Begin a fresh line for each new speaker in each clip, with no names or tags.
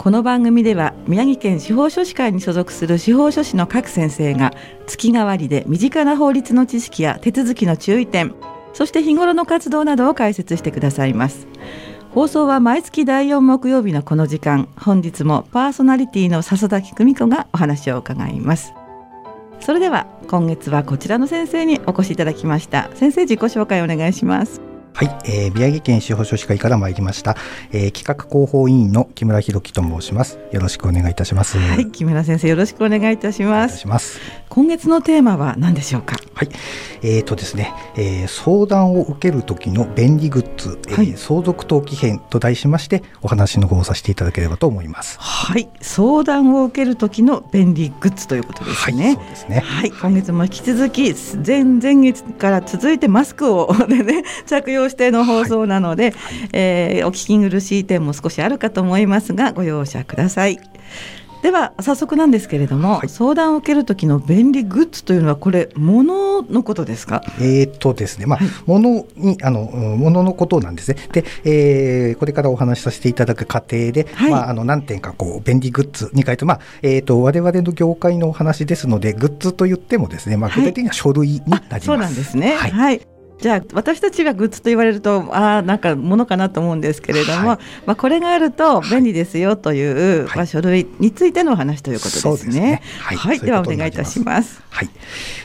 この番組では宮城県司法書士会に所属する司法書士の各先生が月替わりで身近な法律の知識や手続きの注意点そして日頃の活動などを解説してくださいます。放送は毎月第4木曜日のこの時間本日もパーソナリティの笹崎久美子がお話を伺います。それでは今月はこちらの先生にお越しいただきました。先生自己紹介お願いします。
はい、えー、宮城県司法書士会から参りました、えー、企画広報委員の木村弘樹と申します。よろしくお願いいたします。
はい木村先生よろしくお願いいたします。今月のテーマは何でしょうか？
はいえーとですね、えー、相談を受ける時の便利グッズ、はい、えー、相続登記編と題しましてお話の方をさせていただければと思います。
はい相談を受ける時の便利グッズということですね、
はい、そうですね。
はい今月も引き続き前前月から続いてマスクをね着用しての放送なので、はい、えー、お聞き苦しい点も少しあるかと思いますがご容赦ください。では早速なんですけれども、はい、相談を受ける時の便利グッズというのはこれ物のことですか？
えー、っとですね、まあ、はい、物にあの物のことなんですね。で、えー、これからお話しさせていただく過程で、はい、まああの何点かこう便利グッズに書いてまあえー、っと我々の業界のお話ですのでグッズと言ってもですね、まあ具体的には書類になります。
そうなんですね。はいじゃあ私たちがグッズと言われるとああなんかものかなと思うんですけれども、はい、まあ、これがあると便利ですよという、はい、まあ、書類についてのお話ということですね。ね。はい、はい、ではお願いいたします。
はい、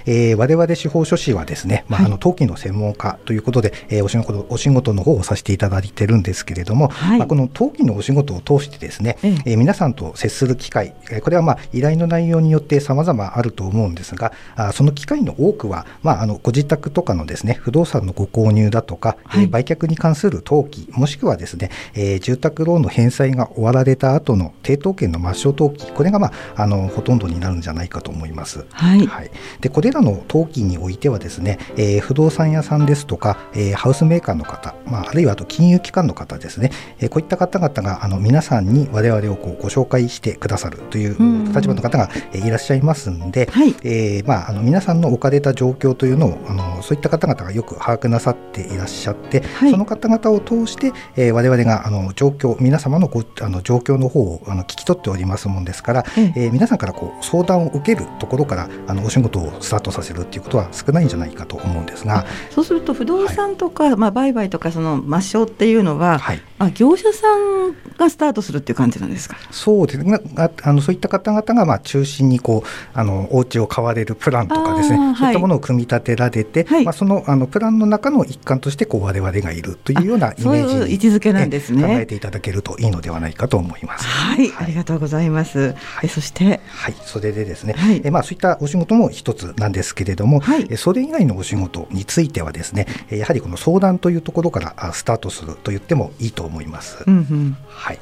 えー、我々司法書士はですね、まあ、あの登記の専門家ということで、えー、お仕事お仕事の方をさせていただいてるんですけれども、まあ、この登記のお仕事を通してですね、えー、えー、皆さんと接する機会、これはまあ依頼の内容によって様々あると思うんですが、あその機会の多くは、まあ、あのご自宅とかのですね不動産のご購入だとか、はい、えー、売却に関する登記、もしくはですね、えー、住宅ローンの返済が終わられた後の抵当権の抹消登記、これが、まあ、あのほとんどになるんじゃないかと思います。
はい、はい、
でこれらの登記においてはですね、えー、不動産屋さんですとか、えー、ハウスメーカーの方、まあ、あるいはあと金融機関の方ですね、えー、こういった方々があの皆さんに我々をこうご紹介してくださるという立場の方がいらっしゃいますんで、はい、えー、まあ、あの皆さんの置かれた状況というのをあのそういった方々がよく把握なさっていらっしゃって、はい、その方々を通して、えー、我々があの状況皆様のごあの状況の方をあの聞き取っておりますもんですから、ええ。ー、皆さんからこう相談を受けるところからあのお仕事をスタートさせるっていうことは少ないんじゃないかと思うんですが。
そうすると不動産とか、はい、まあ、売買とかその抹消っていうのは、はい、あ業者さんがスタートするっていう感じなんですか？
そうですね。ああのそういった方々がまあ中心にこうあのお家を買われるプランとかですね。そういったものを組み立てられて、はい、まあ、そのあのプランの中の一環としてこう我々がいるというようなイメージに
位置づけなんですね。
考えていただけるといいのではないかと思います。
はい、はい、ありがとうございます。はい、そして？
はい。それでですね、はい、えまあそういったお仕事も一つなんですけれども、はい、それ以外のお仕事についてはですねやはりこの相談というところからスタートすると言ってもいいと思います。うんうん、はい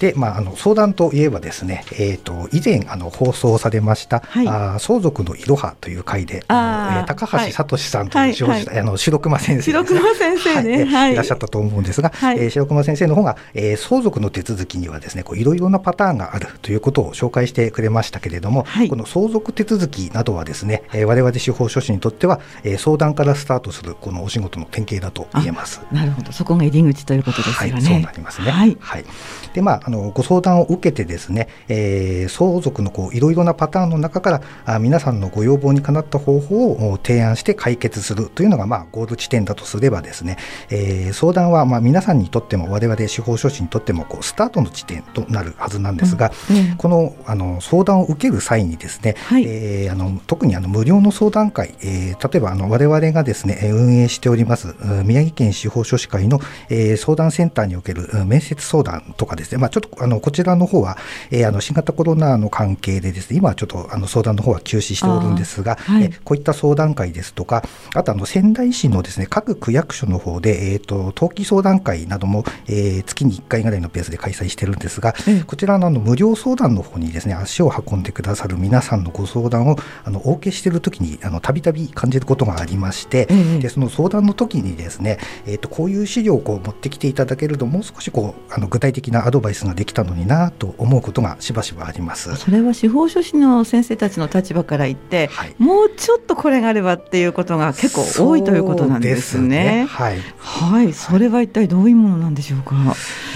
で、まあ、あの相談といえばですね、えーと、以前あの放送されました、はい、あ相続のいろはという回で、あえー、高橋聡さんという、はいはい、あの白熊先生、
ね、白熊先生ね、
はい、い。らっしゃったと思うんですが、はい、えー、白熊先生の方が、えー、相続の手続きにはですねこういろいろなパターンがあるということを紹介してくれましたけれども、この相続手続きなどはですね、えー、我々司法書士にとっては、えー、相談からスタートするこのお仕事の典型だと言えます。
なるほど、そこが入り口ということですよね。
そうなりますね。はい。で、まああのご相談を受けてですね、えー、相続のこういろいろなパターンの中からあ皆さんのご要望にかなった方法を提案して解決するというのがまあゴール地点だとすればですね、えー、相談はまあ皆さんにとっても我々司法書士にとってもこうスタートの地点となるはずなんですが、うんうん、このあの相談を受ける際にですね、はい、えー、あの特にあの無料の相談会、えー、例えばあの我々がですね運営しております宮城県司法書士会の、えー、相談センターにおける面接相談とかですね、まあ、ちょょっとあのこちらの方は、えー、あの新型コロナの関係でですね今はちょっとあの相談の方は休止しておるんですが、はい、えこういった相談会ですとかあとあの仙台市のですね各区役所の方で、えーと、登記相談会なども、えー、月に1回ぐらいのペースで開催してるんですが、こちらのあの無料相談の方にですね足を運んでくださる皆さんのご相談をあのお受けしている時にたびたび感じることがありまして、でその相談の時にですね、えーと、こういう資料をこう持ってきていただけるともう少しこうあの具体的なアドバイスができたのになと思うことがしばしばあります。
それは司法書士の先生たちの立場から言って、はい、もうちょっとこれがあればっていうことが結構多いということなんですね。すね。はい、はい、それは一体どういうものなんでしょうか？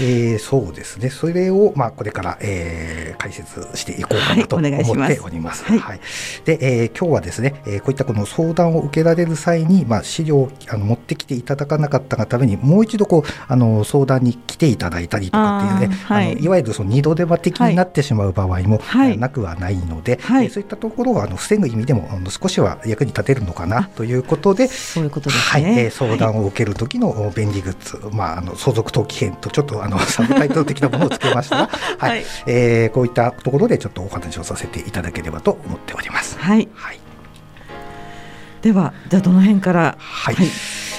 えー、そうですね。それをまあこれから、えー、解説していこうかなと思っております。はい、はい、で、えー、今日はですね、えー、こういったこの相談を受けられる際にまあ資料をあの持ってきていただかなかったがためにもう一度こうあの相談に来ていただいたりとかっていうね、はい、いわゆるその二度手間的になってしまう場合も、はい、なくはないので、はい、そういったところをあの防ぐ意味でもあの少しは役に立てるのかなということで、
そういうことです
ね。はい、えー、相談を受ける時の便利グッズ、まああの相続登記編とちょっとあの サブタイトル的なものをつけましたが、はい、はい、えー、こういったところでちょっとお話をさせていただければと思っております。
はい。はい。ではじゃあどの辺から？
はい。はい、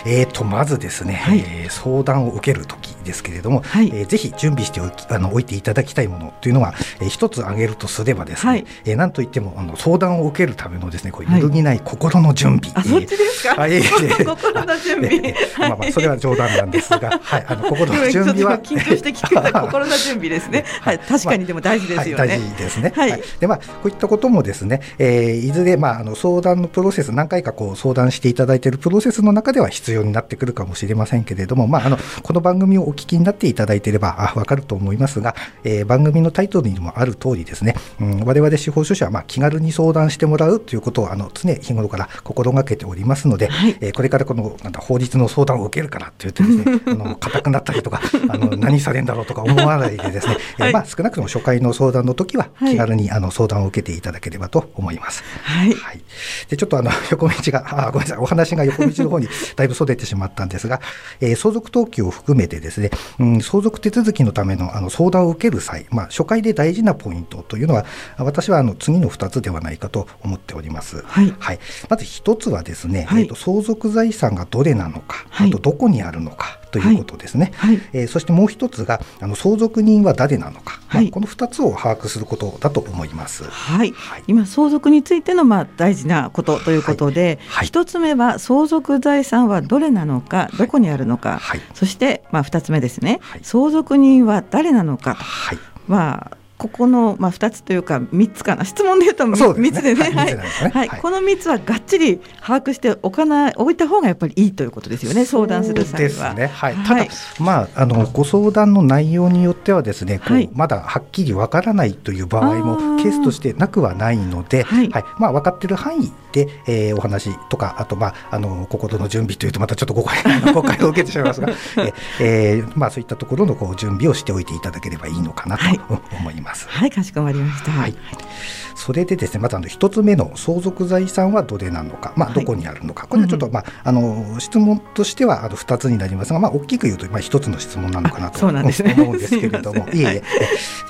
えっ、ー、とまずですね、はい、えー、相談を受ける時ですけれども、はい、えー、ぜひ準備しておきあの置いていただきたいものというのは、えー、一つ挙げるとすればですね、はい、えー、なんといってもあの相談を受けるためのですねこう揺るぎない心の準備、
はい、あそっちですか、えー、心の準備、
まあまあそれは冗談なんですが、はい、あの心の準備は
緊張して聞く 心の準備ですね、はい、確かにでも大事ですよね、まあ、
大事ですね、はい、でまあこういったこともですね、えー、いずれまああの相談のプロセス何回かこう相談していただいているプロセスの中では必要になってくるかもしれませんけれども、まああのこの番組をお聞きになっていただいていればわかると思いますが、えー、番組のタイトルにもある通りですね、うん、我々司法書士はまあ気軽に相談してもらうということをあの常日頃から心がけておりますので、はい、えー、これからこのなんだ法律の相談を受けるからって言ってですね あの硬くなったりとかあの何されんだろうとか思わないでですね、はい、えー、まあ、少なくとも初回の相談の時は気軽にあの相談を受けていただければと思います。はい、はい、でちょっとあの 横道があごめんなさい。お話が横道の方にだいぶそれてしまったんですが、えー、相続登記を含めてですね、うん、相続手続きのためのあの相談を受ける際、まあ、初回で大事なポイントというのは私はあの次の2つではないかと思っております。はい、はい、まず1つはですね、はい、えーと、相続財産がどれなのか、あとどこにあるのかということですね、はい、えー、そしてもう一つがあの相続人は誰なのか、はい、まあ、この2つを把握することだと思います、
はい、はい、今相続についてのまあ大事なことということで、はい、1つ目は相続財産はどれなのかどこにあるのか、そしてまあ2つ目ですね、相続人は誰なのか、はい、まあここの、まあ、2つというか3つかな質問で言うと 3, 3つでね、はい、はい、この3つはがっちり把握しておかない置いた方がやっぱりいいということですよね。相談する際は。
ね。はい、ただ、まあ、あのご相談の内容によってはですねこう、まだはっきりわからないという場合もケースとしてなくはないので、はい。まあ、分かっている範囲で、えー、お話とかあと、まあ、あの心の準備というとまたちょっと誤解 誤解を受けてしまいますが、えーまあ、そういったところのこう準備をしておいていただければいいのかなと思います。
はい、かしこまりました。はい。
それでですねまずあの一つ目の相続財産はどれなのか、まあ、どこにあるのか、はい、これはちょっと、まあ、あの質問としてはあの2つになりますが、まあ、大きく言うと、まあ、1つの質問なのかなと思うんですけれども、いえいえ、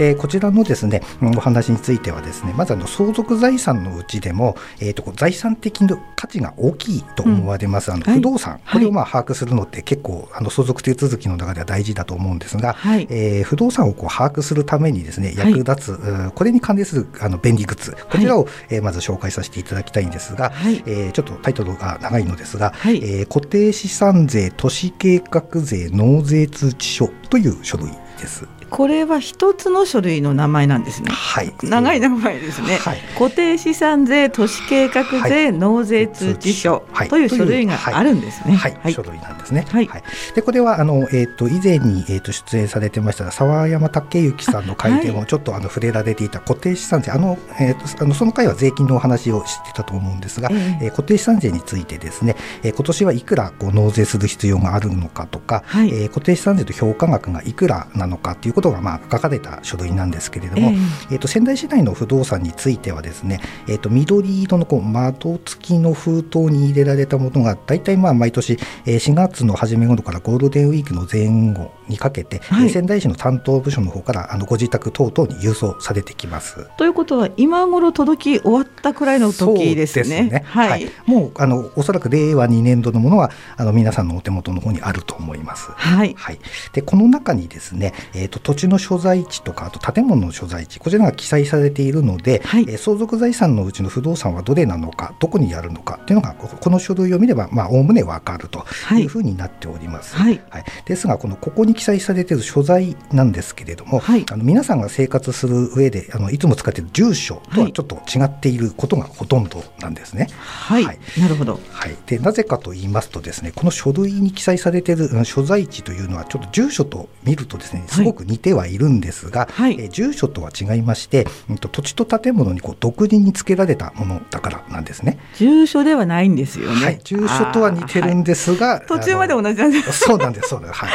えー、こちらのですねお話についてはですねまずあの相続財産のうちでも、えーと、財産的な価値が大きいと思われます、うん、あの不動産、はい、これをまあ把握するのって結構あの相続手続きの中では大事だと思うんですが、はい、えー、不動産をこう把握するためにですね役立つ、はい、これに関連するあの便利グッズ。こちらを、えー、まず紹介させていただきたいんですが、はい、えー、ちょっとタイトルが長いのですが、はい、えー、固定資産税都市計画税納税通知書という書類です。
これは一つの書類の名前なんですね。はい。長い名前ですね。はい、固定資産税都市計画税納税通知書という書類があるんですね。
はい。はい、書類なんですね。はい。でこれはあのえっ、ー、と以前にえっ、ー、と出演されてました沢山武之さんの回でもちょっとあの触れられていた固定資産税あのえっ、ー、とあのその回は税金のお話をしてたと思うんですが、えー、えー、固定資産税についてですね、えー、今年はいくらこう納税する必要があるのかとか、はい、えー、固定資産税と評価額がいくらなのかっていうことがまあ書かれた書類なんですけれども、えー、えーと仙台市内の不動産についてはですね、えー、と緑色のこう窓付きの封筒に入れられたものが大体まあ毎年4月の初め頃からゴールデンウィークの前後にかけて、はい、仙台市の担当部署の方からあのご自宅等々に郵送されてきます。
ということは今頃届き終わったくらいの時ですね。すね
はい、はい、もうあのおそらく令和2年度のものはあの皆さんのお手元の方にあると思います。
はい。
はい。でこの中にですね、えっ、ー、と土地の所在地とかあと建物の所在地こちらが記載されているので、はい、えー、相続財産のうちの不動産はどれなのかどこにあるのかっていうのがこの書類を見ればまあおおむねわかるとい。うふうになっております。はい。はい、ですがこのここに記載されている所在なんですけれども、はい、あの皆さんが生活する上であのいつも使っている住所とはちょっと違っていることがほとんどなんですね。
はい、はい、なるほど、
はい、でなぜかと言いますとですねこの書類に記載されている所在地というのはちょっと住所と見るとですねすごく似てはいるんですが、はい、え住所とは違いまして、うん、と土地と建物にこう独自に付けられたものだからなんですね。
住所ではないんですよね。
はい、住所とは似てるんですが、
途中まで同じなんです。
そうなんですそうなんです。はい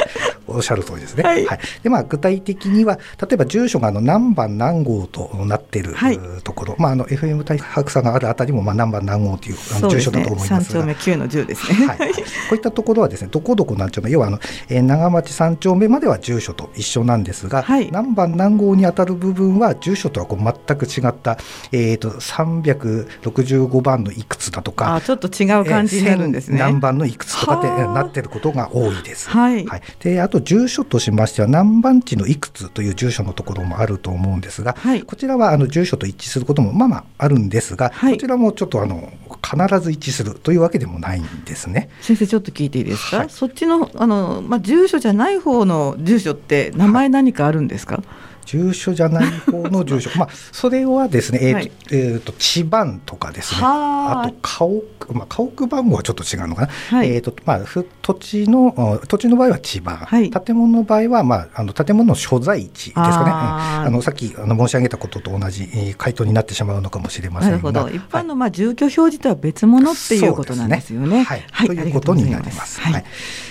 おっしゃる通りですね。はい、はい、でまあ具体的には例えば住所があの何番何号となってい。るところ、まああの FM 大白さんがあるあたりもまあ何番何号というあの住所だと思います
が、ね、丁目9の10ですね。はい、こ
ういったところはですねどこどこ何丁目。要はあの、えー、長町3丁目までは住所と一緒なんですが、はい、何番何号に当たる部分は住所とはこう全く違ったえっ、ー、と365番のいくつだとか、
あちょっと違う感じになるんですね。
何番のいくつとかってなってることが多いです。はい。はい、であと住所としましては何番地のいくつという住所のところもあると思うんですが、はい、こちらはあの住所と一致することもまあまああるんですが、はい、こちらもちょっとあの必ず一致するというわけでもないんですね。
先生ちょっと聞いていいですか？はい、そっちのあのまあ住所じゃない方の住所って名前何かあるんですか？はい
住所じゃない方の住所。まあそれはですね、えーとはい、えーと、地番とかですね。あ。と家屋、まあ、家屋番号はちょっと違うのかな、はい、えーとまあ、土地の土地の場合は地番、はい、建物の場合は、まあ、あの建物の所在地ですかね。あ、のさっきあの申し上げたことと同じ、えー、回答になってしまうのかもしれませんが。なるほど。
一般の、まあ、住居表示とは別物っていうことなんですよね。ね。はい、
ということになります。はい。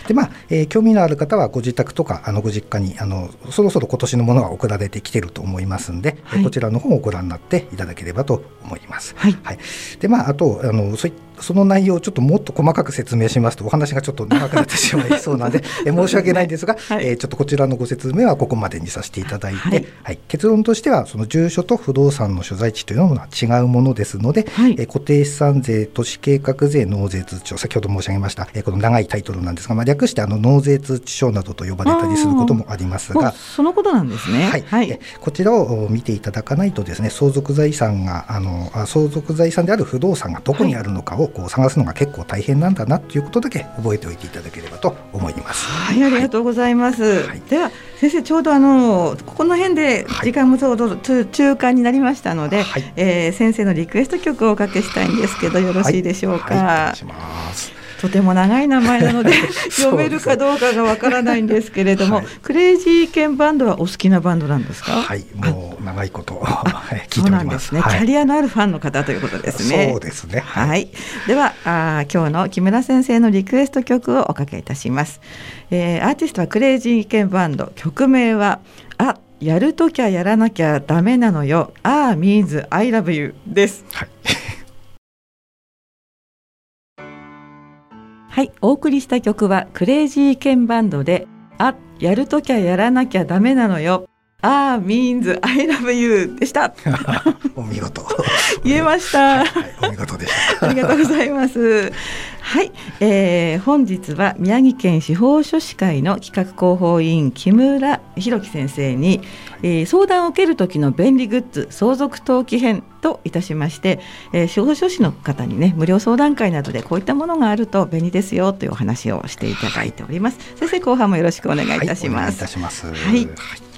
でまあえー、興味のある方はご自宅とかあのご実家にあのそろそろ今年のものが送られてきてると思いますんで、はい、こちらの方をご覧になっていただければと思います。はい、はい、でまああとあのそういったその内容をちょっともっと細かく説明しますとお話がちょっと長くなってしまいそうなので え申し訳ないんですが、はい、えー、ちょっとこちらのご説明はここまでにさせていただいて、はい、はい、結論としてはその住所と不動産の所在地というのは違うものですので、はい、えー、固定資産税都市計画税納税通知書先ほど申し上げました、えー、この長いタイトルなんですが、まあ、略してあの納税通知書などと呼ばれたりすることもありますが
そのことなんですね、
はい。はい、えこちらを見ていただかないとですね相続財産があの相続財産である不動産がどこにあるのかをこう探すのが結構大変なんだなということだけ覚えておいていただければと思います。
はい、ありがとうございます。はい、では先生ちょうどあのここの辺で時間もちょうど中間になりましたので、はい、えー、先生のリクエスト曲をおかけしたいんですけどよろしいでしょうか？はい、お願いします。とても長い名前なので 読めるかどうかがわからないんですけれども、はい、クレイジーケンバンドはお好きなバンドなんですか？
はいもう長いこと 聞いております。
ね、はい、キャリアのあるファンの方ということですね。
そうですね。
はい、はい、ではあ今日の木村先生のリクエスト曲をおかけいたします、えー、アーティストはクレイジーケンバンド。曲名はあやるときゃやらなきゃダメなのよ。ああ、means I love you です。はいはい、お送りした曲はクレイジーケンバンドで、あ、やるときゃやらなきゃダメなのよ。あー、means I love you でした。
お見事。
言えました。はい、
お見事でした。
ありがとうございます。はい、えー、本日は宮城県司法書士会の企画広報委員木村弘樹先生に、えー、相談を受ける時の便利グッズ相続登記編といたしまして、えー、司法書士の方にね無料相談会などでこういったものがあると便利ですよというお話をしていただいております。先生後半もよろしくお願いいたします。
はい、お願いいたします。はい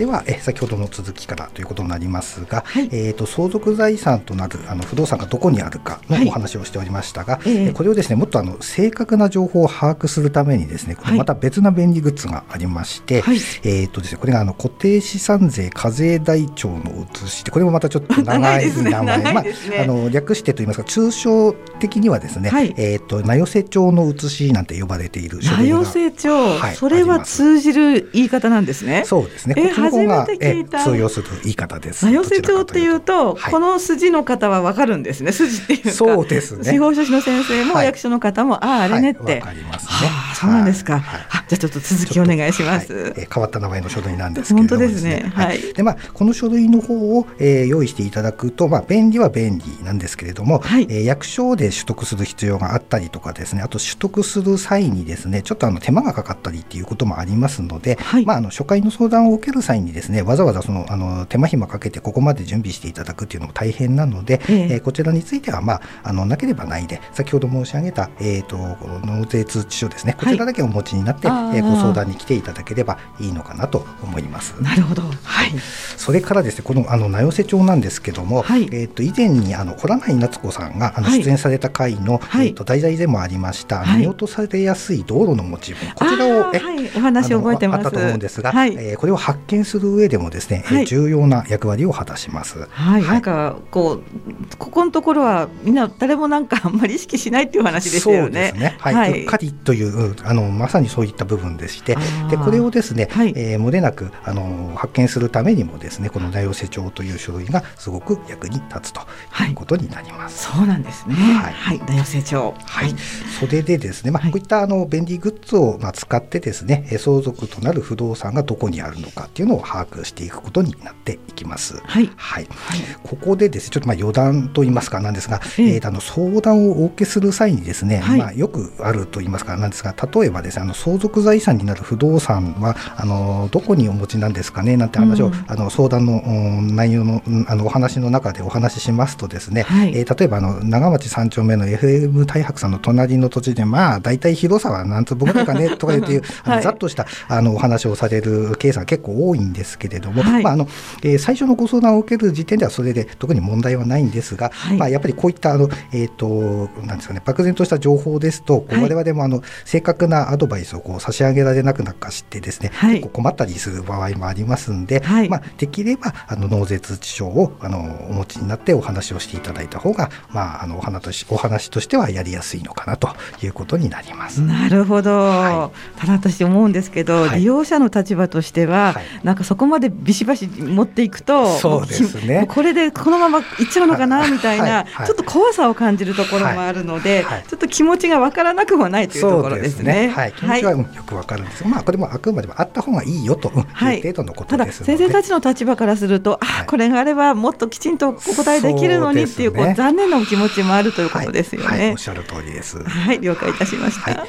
では、え先ほどの続きからということになりますが、
はい。
えー、と相続財産となるあの不動産がどこにあるか
はい。
のお話をしておりましたが、
ええ。
えこれをですねもっとあの正確な情報を把握するためにですねまた別な便利グッズがありまして、
はい。
えーとですね、これがあの固定資産税課税台帳の写しでこれもまたちょっと長 い
長いですね。
名前。
ね
まあ、あの略してといいますか通称的にはですね、
はい。
えー、と名寄せ帳の写しなんて呼ばれている書
名
類が
寄せ帳、
はい
それは通じる言い方なんですね。
そうですね。
え
こっちの方が
初めて聞いた。
え通用する言い方です。
名寄せ帳っていうと、
はい。
この筋の方はわかるんですね。筋っていうか。
そうですね。
司法書士の先生も、
はい。
役所の方も、ああ、あれねって。
はいわかりますね。
はあそうなんですか。じゃあちょっと続きお願いします。
はい。えー変わった名前の書類なんですけれども
本当ですね。はい。
でまあこの書類の方を、えー用意していただくとまあ便利は便利なんですけれども、
はい。
えー役所で取得する必要があったりとかですねあと取得する際にですねちょっとあの手間がかかったりっていうこともありますので、
はい。
まああの初回の相談を受ける際にですねわざわざそのあの手間暇かけてここまで準備していただくっていうのも大変なので、
ええ
えーこちらについてはまああのなければないで先ほど申し上げたえっ、とこの納税通知書ですねこちらだけお持ちになって、
あー
えーご相談に来ていただければいいのかなと思います。
なるほど。はい。
それからですねこのあの名寄せ帳なんですけども、
はい
えっ、と以前にあの小内夏子さんがあの
はい
出演された回の、
はい
えっ、と題材でもありました、
はい
見落とされやすい道路のモチーフこちらをえ
はい、お話覚えてます。
あったと思うんですが、
はい。
えーこれを発見する上でもですね、えー
はい
重要な役割を果たします。
はい、なんかこうここのところはみんな誰もなんかあんまり意識しないっていう話でしたよね。
そうですね。はい。
はいう
っかりといううんあのまさにそういった部分でして、でこれをですね、
はい
えー漏れなくあの発見するためにもですね、この名寄せ帳という書類がすごく役に立つということになります。
そうなんですね。
はい
はい、大成長。
はい、それでですね、まあ、
はい
こういったあの便利グッズをまあ使ってですね、えー相続となる不動産がどこにあるのかっていうのを把握していくことになっていきます。
はい。
はい、
はい。
ここでですね、ちょっとまあ余談と言いますかなんですが、
ええ。
えーとあの相談をお受けする際にですね、
はい。
まあよくあると言いますかなんですが、例えばですね、あの相続財産になる不動産はあのどこにお持ちなんですかねなんて話を、
うん。
あの相談のうん内容のうんあのお話の中でお話ししますとですね、
はい。
えー例えばあの長町三丁目の FM 大白さんの隣の土地でまあ大体広さは何坪ぐらいかねとかいう あ
はい。
のざっとしたあのお話をされるケースが結構多いんですけれども、
はい。
まああのえー最初のご相談を受ける時点ではそれで特に問題はないんですが、
はい。
まあ、やっぱりこういったあの、えー、となんですかね漠然とした情報ですと、
はい。
我々もあの正確なアドバイスをこう差し上げられなくなっかしてですね、
はい。
結構困ったりする場合もありますんで、
はい。
まあ、できればあの納税通知書をあのお持ちになってお話をしていただいた方が、まあ、あのお話としお話としてはやりやすいのかなということになります。
なるほど、
は
ただ私思うんですけど、
はい。
利用者の立場としては、
はい
なんかそこまでビシバシ持っていくと
そうですね。
これでこのままいっちゃうのかなみたいな、
はいはい。
ちょっと怖さを感じるところもあるので、
はいはい。
ちょっと気持ちがわからなくもないというところですね。
はい、気持ちはうんよくわかるんですが、まあこれもあくまでもあった方がいいよと。
い
い。う程度のこと
ただ
ですので。
先生たちの立場からすると、あ
はい。
これがあればもっときちんとお答えできるのにっていうこう残念なお気持ちもあるということですよ
はい。はい。お
ね
っ。しゃる通りです。
はい、了解いたしました。
はい。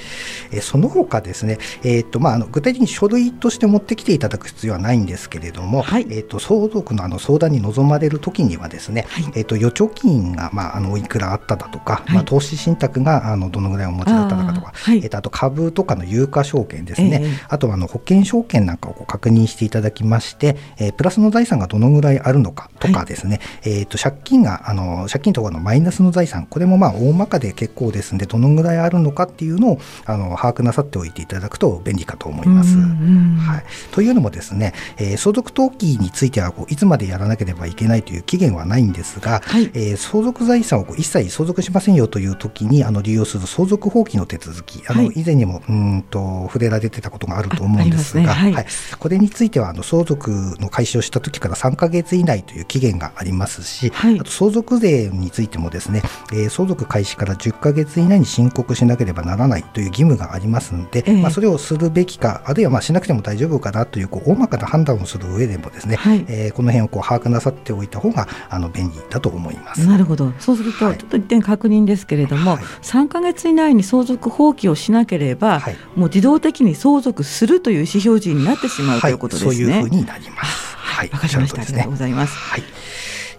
えーその他ですね、えーとまあ、あの具体的に書類として持ってきていただく必要はないんですけれども、
はい。
えー、と相続のあの相談に臨まれる時にはですね、
はい。
えー、と預貯金が、まあ、あのおいくらあっただとか、
はい。
まあ、投資信託があのどのぐらいお持ちだったのかとか
あ
えーとあと株とかの有価証券ですね、
ええ。
あとはあの保険証券なんかを確認していただきまして、えープラスの財産がどのぐらいあるのかとかですね、えー、と借金があの借金とかのマイナスの財産これもまあ大まかで結構ですんでどのぐらいあるのかっていうのをあの把握なさっておいていただくと便利かと思います。
うんうん。
はい、というのもですね、えー相続登記についてはこういつまでやらなければいけないという期限はないんですが、
はい。
えー相続財産をこう一切相続しませんよという時にあの利用する相続放棄の手続きあの、
はい。
以前にもうーんと触れられてたことがあると思うんですが
あありますね。はい。
これについてはあの相続の開始をした時から3ヶ月以内という期限がありますし、
はい。
あと相続税についてもですね、えー相続開始から10ヶ月以内に申告しなければならないという義務がありますので、
ええ。
まあ、それをするべきかあるいはまあしなくても大丈夫かなというこう大まかな判断をする上でもですね、
はい
えーこの辺をこう把握なさっておいた方があの便利だと思います。
なるほどそうすると、
はい
ちょっと一点確認ですけれども、
はい
3か月以内に相続放棄をしなければ、
はい
もう自動的に相続するという意思表示になってしまうということですね。
そういうふうになります。はい、
わかりました。ありがとうご。ざいます。
はい。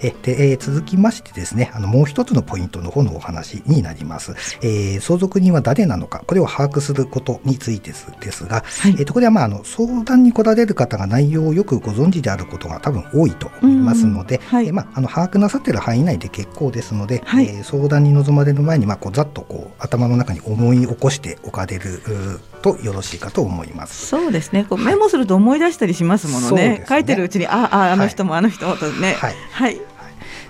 えで、えー、続きましてですねあのもう一つのポイントの方のお話になります、えー、相続人は誰なのか。これを把握することについてですが、はい、えー、とこれは、まあ、あの相談に来られる方が内容をよくご存知であることが多分多いと思いますので、はい、えー、まあ、あの把握なさっている範囲内で結構ですので、はい、えー、相談に臨まれる前に、まあ、こうざっとこう頭の中に思い起こしておかれるとよろしいかと思います。
そうですね。こうメモすると思い出したりしますものね、ね、書いてるうちにあああの人もあの人もとね。
はい、はい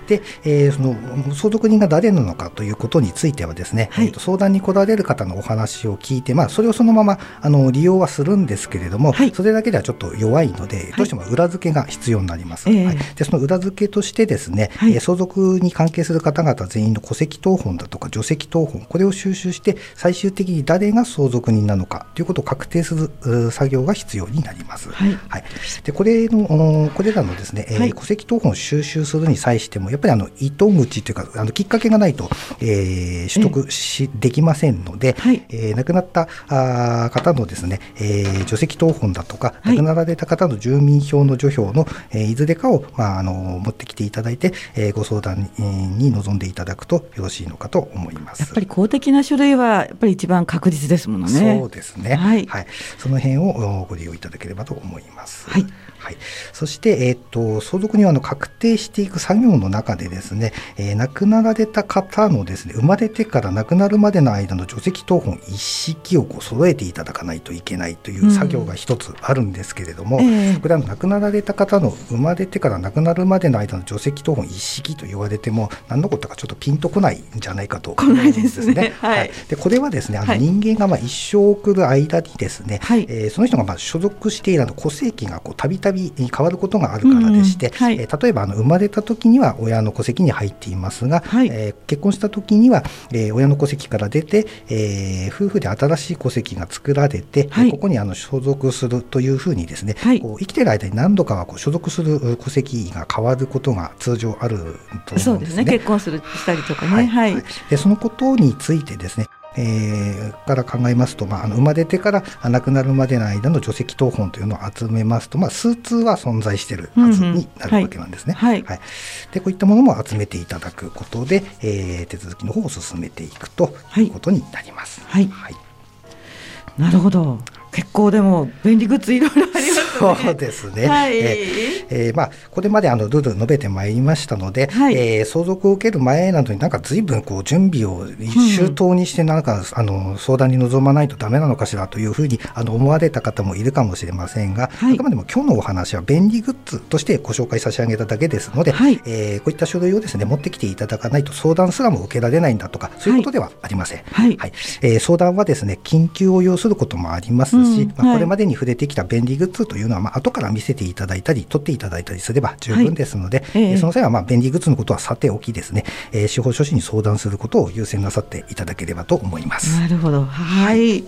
で、えー、その相続人が誰なのかということについてはですね、はい、えー、と相談に来られる方のお話を聞いて、まあ、それをそのままあの利用はするんですけれども、はい、それだけではちょっと弱いので、どうしても裏付けが必要になります。はい、でその裏付けとしてですね、はい、相続に関係する方々全員の戸籍謄本だとか除籍謄本これを収集して最終的に誰が相続人なのかということを確定する作業が必要になります。はい、でこれのこれらのですね、えー、戸籍謄本を収集するに際してもやっぱりあの糸口というかあのきっかけがないと、えー、取得し、できませんので、はい、えー、亡くなったあ方のですね、えー、除籍謄本だとか、はい、亡くなられた方の住民票の除票の、えー、いずれかを、まあ、あの持ってきていただいて、えー、ご相談に臨んでいただくとよろしいのかと思います。
やっぱり公的な書類はやっぱり一番確実ですものね。
そうですね、はい、はい、その辺をご利用いただければと思います。はいはい、そして、えーと、相続人はあの確定していく作業の中でですね、えー、亡くなられた方のですね生まれてから亡くなるまでの間の除籍謄本一式をこう揃えていただかないといけないという作業が一つあるんですけれども、うんえ。ー、これは亡くなられた方の生まれてから亡くなるまでの間の除籍謄本一式と言われても何のことかちょっとピンとこないんじゃないかと 思うんですね。
はい、
でこれはですねあの人間がまあ一生送る間にですね、はい、えー、その人がまあ所属している戸籍がたびたび変わることがあるからでして、うんはい、えー、例えばあの生まれた時には親の戸籍に入っていますが、はい、えー、結婚した時には、えー、親の戸籍から出て、えー、夫婦で新しい戸籍が作られて、はい、ここにあの所属するというふうにですね、はい、こう生きている間に何度かはこう所属する戸籍が変わることが通常あると思うんですね。そうですね。
結婚するしたりとかね、はい。
でそのことについてですねえー、から考えますと、まあ、あの生まれてから亡くなるまでの間の除籍謄本というのを集めますと、まあ、数通は存在しているはずになるわけなんですね。はい、はい、でこういったものも集めていただくことで、えー、手続きの方を進めていくということになります。
はい、はい、なるほど結構でも便利グッズいろいろあります
ね。そうですね。はい、えー、えー、まあこれまであのルール述べてまいりましたので、はい、えー、相続を受ける前などになんか随分こう準備を周到にしてなんか、うん、あの相談に臨まないとダメなのかしらというふうにあの思われた方もいるかもしれませんが、はい、あくまでも今日のお話は便利グッズとしてご紹介差し上げただけですので、はい、えー、こういった書類をですね持ってきていただかないと相談すらも受けられないんだとかそういうことではありません。はい、はい、えー、相談はですね緊急を要することもありますし、まあ、これまでに触れてきた便利グッズというのは、まあ後から見せていただいたり、取っていただいたりすれば十分ですので、はいえー、その際はまあ便利グッズのことはさておきですね、えー、司法書士に相談することを優先なさっていただければと思います。
なるほど、はい、あ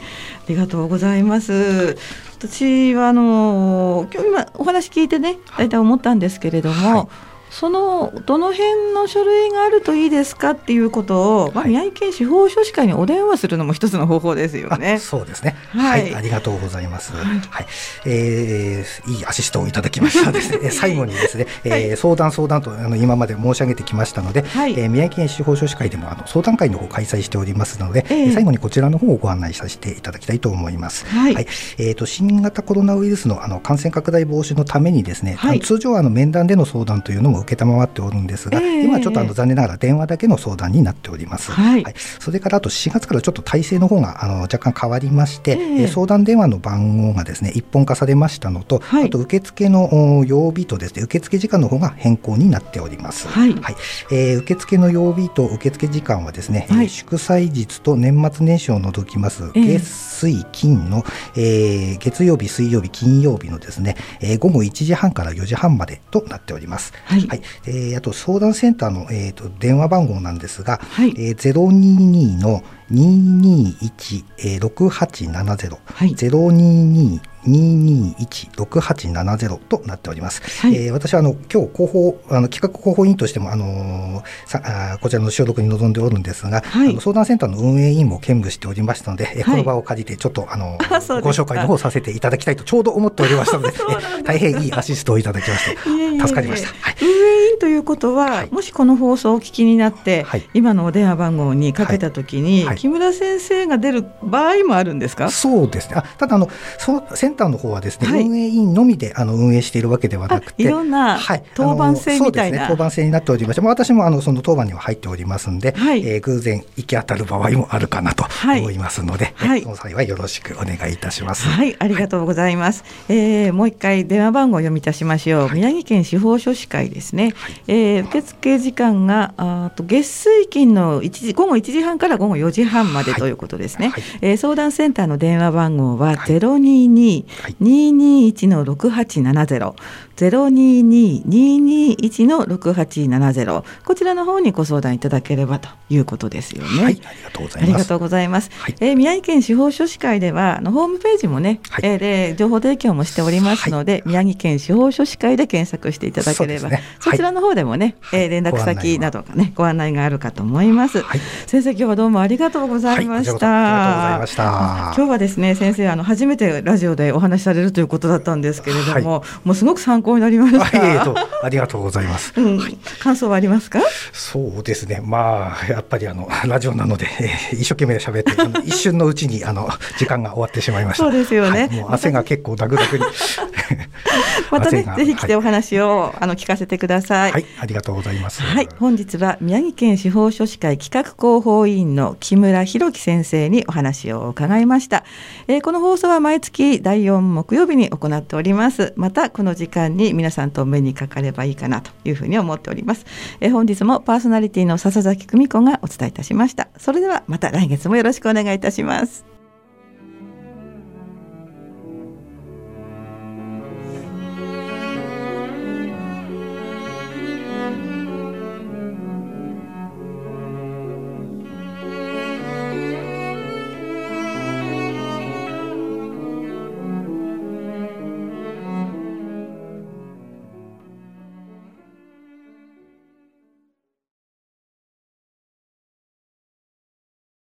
りがとうございます。私はあの今日今お話聞いてね、大体思ったんですけれども。はいそのどの辺の書類があるといいですかっていうことを、まあ、宮城県司法書士会にお電話するのも一つの方法ですよね。
そうですね、はい、はい、ありがとうございます。はい、はい、えー、いいアシストをいただきましたですね。最後にですね、えー、相談相談とあの今まで申し上げてきましたので、はい、えー、宮城県司法書士会でもあの相談会の方を開催しておりますので、えー、最後にこちらの方をご案内させていただきたいと思います。はい、はい、えっ、ー、と新型コロナウイルスのあの感染拡大防止のためにですね、はい、通常あの面談での相談というのも承っておるんですが、えー、今ちょっとあの残念ながら電話だけの相談になっております。はい、はい、それからあと4月からちょっと体制の方があの若干変わりまして、えー、相談電話の番号がですね一本化されましたのと、はい、あと受付の曜日とですね受付時間の方が変更になっております。はい、はい、えー、受付の曜日と受付時間はですね、はい、祝祭日と年末年始を除きます、月水金の、えー、月曜日水曜日金曜日のですね、えー、午後1時半から4時半までとなっております。はい、はい、えー、あと相談センターの、えーと、電話番号なんですが、はい。えー、022の221-6870、はい、022 221-6870となっております。はい、えー、私はあの今日広報あの企画広報委員としてもあのさあこちらの収録に臨んでおるんですが、はい、あの相談センターの運営委員も兼務しておりましたので、はい、この場を借りてちょっとあの ご紹介の方させていただきたいとちょうど思っておりましたので、大変いいアシストをいただきまして助かりました。はい、
い。とい。うことは、
はい。
もしこの放送をお聞きになって、
はい。
今のお電話番号にかけたときに、
はい。はい。
木村先生が出る場合もあるんですか
そうですね。あただあのそのセンターの方はですね、
はい。
運営委員のみであの運営しているわけではなくて、
あいろんな
はい、
当番制みたいな。
ね、当番制になっておりまして、まあ私もあのその当番には入っておりますんで、
はい。
えー偶然行き当たる場合もあるかなと
はい。
思いますので、
はい。
その際はよろしくお願いいたします。
はい、ありがとうございます。えーもう一回電話番号を読み出しましょう。宮城県司法書士会ですね。えー受付時間があーと月水金の1時午後1時半から午後4時半まで
はい。
ということですね。
はい。
えー相談センターの電話番号は
はい。
ゼロ二二二二一の六八七ゼロ。ゼロ二二二二一の六八七ゼロ。こちらの方にご相談いただければということですよね。
はい、ありがとうございます。
ありがとうございます。
はい。
えー宮城県司法書士会ではあのホームページもね、
はい。
えーで情報提供もしておりますので、宮城県司法書士会で検索していただければ。
ね。はい。
ちらの方でもね、
はい
えー連絡先などがねご案内があるかと思います。
はい
先生今日はどうもありがとうございました。
はいありがとうございました
今日はですね先生あの初めてラジオでお話しされるということだったんですけれども、もうすごく参考になりまし
はい、
た。
えーとありがとうございます。
うん、感想はありますか？
そうですね。まあやっぱりあのラジオなので、えー一生懸命喋って 一瞬のうちにあの時間が終わってしまいました。
そうですよね
はいもう汗が結構ダクダクに。
またねぜひ来てお話を、あの聞かせてください。
はい、ありがとうございます。
はい、本日は宮城県司法書士会企画広報委員の木村弘樹先生にお話を伺いました、えーこの放送は毎月第4木曜日に行っております。またこの時間に皆さんとお目にかかればいいかなというふうに思っております、えー本日もパーソナリティの笹崎久美子がお伝えいたしました。それではまた来月もよろしくお願いいたします